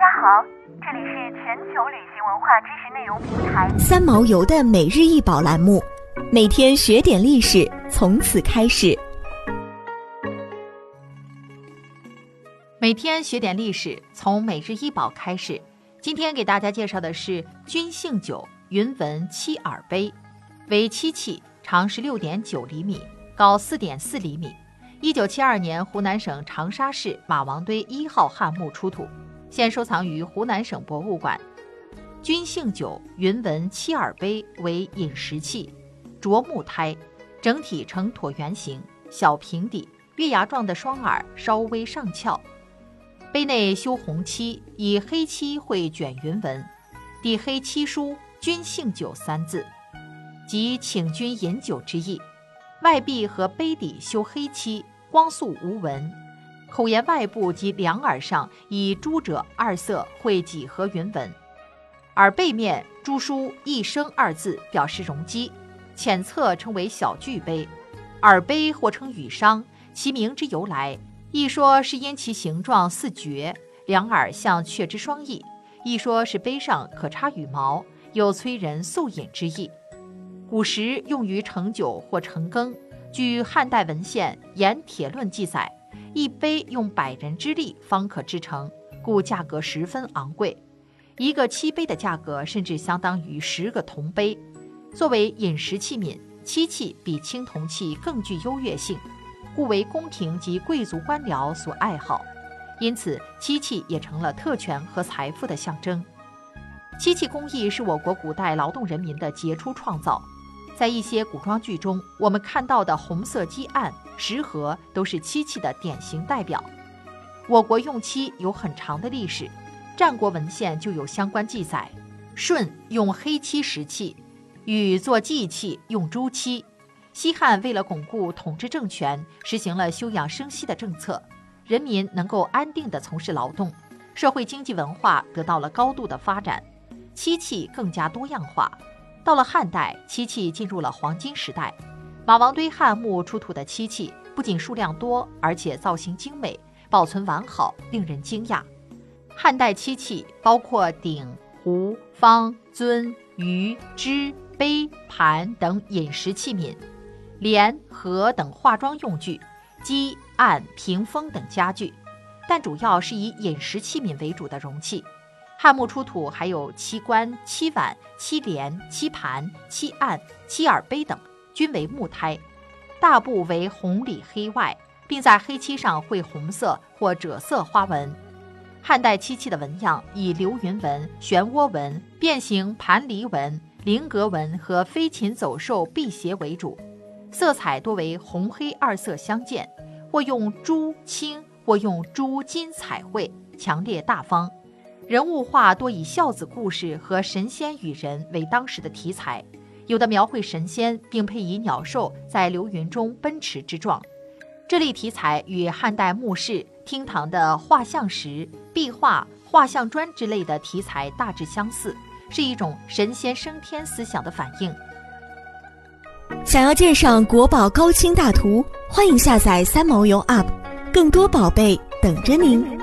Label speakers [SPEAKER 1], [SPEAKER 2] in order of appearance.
[SPEAKER 1] 家好，这里是全球旅行文化知识内容平台
[SPEAKER 2] 三毛游的每日一宝栏目，每天学点历史，从此开始。
[SPEAKER 3] 每天学点历史，从每日一宝开始。今天给大家介绍的是君姓酒云纹七耳杯，为漆器，长十六点九厘米，高四点四厘米。一九七二年，湖南省长沙市马王堆一号汉墓出土，现收藏于湖南省博物馆。君姓酒云纹漆耳杯为饮食器，琢木胎，整体呈椭圆形，小平底，月牙状的双耳稍微上翘。杯内修红漆，以黑漆绘卷云纹，底黑漆书“君姓酒”三字，即请君饮酒之意。外壁和杯底修黑漆，光素无纹。口沿外部及两耳上以朱赭二色绘几何云纹，耳背面朱书“一生”二字，表示容积。浅侧称为小巨杯，耳杯或称羽商。其名之由来，一说是因其形状似蕨，两耳像雀之双翼；一说是杯上可插羽毛，有催人速饮之意。古时用于盛酒或盛羹。据汉代文献《盐铁论》记载，一杯用百人之力方可制成，故价格十分昂贵。一个漆杯的价格甚至相当于十个铜杯。作为饮食器皿，漆器比青铜器更具优越性，故为宫廷及贵族官僚所爱好。因此，漆器也成了特权和财富的象征。漆器工艺是我国古代劳动人民的杰出创造。在一些古装剧中，我们看到的红色鸡案、石盒都是漆器的典型代表。我国用漆有很长的历史，战国文献就有相关记载。舜用黑漆石器，禹做祭器用朱漆。西汉为了巩固统治政权，实行了休养生息的政策，人民能够安定地从事劳动，社会经济文化得到了高度的发展，漆器更加多样化。到了汉代，漆器进入了黄金时代。马王堆汉墓出土的漆器不仅数量多，而且造型精美，保存完好，令人惊讶。汉代漆器包括鼎、壶、方、尊、盂、祗、杯、盘等饮食器皿，莲、盒等化妆用具，几、案、屏风等家具，但主要是以饮食器皿为主的容器。汉墓出土还有漆棺、漆碗、漆帘、漆盘、漆案、漆耳杯等，均为木胎，大部为红里黑外，并在黑漆上绘红色或赭色花纹。汉代漆器的纹样以流云纹、漩涡纹、变形盘梨纹、菱格纹和飞禽走兽辟邪为主，色彩多为红黑二色相间，或用朱青，或用朱金彩绘，强烈大方。人物画多以孝子故事和神仙与人为当时的题材，有的描绘神仙，并配以鸟兽在流云中奔驰之状。这类题材与汉代墓室、厅堂的画像石、壁画、画像砖之类的题材大致相似，是一种神仙升天思想的反应。
[SPEAKER 2] 想要鉴赏国宝高清大图，欢迎下载三毛游 App，更多宝贝等着您。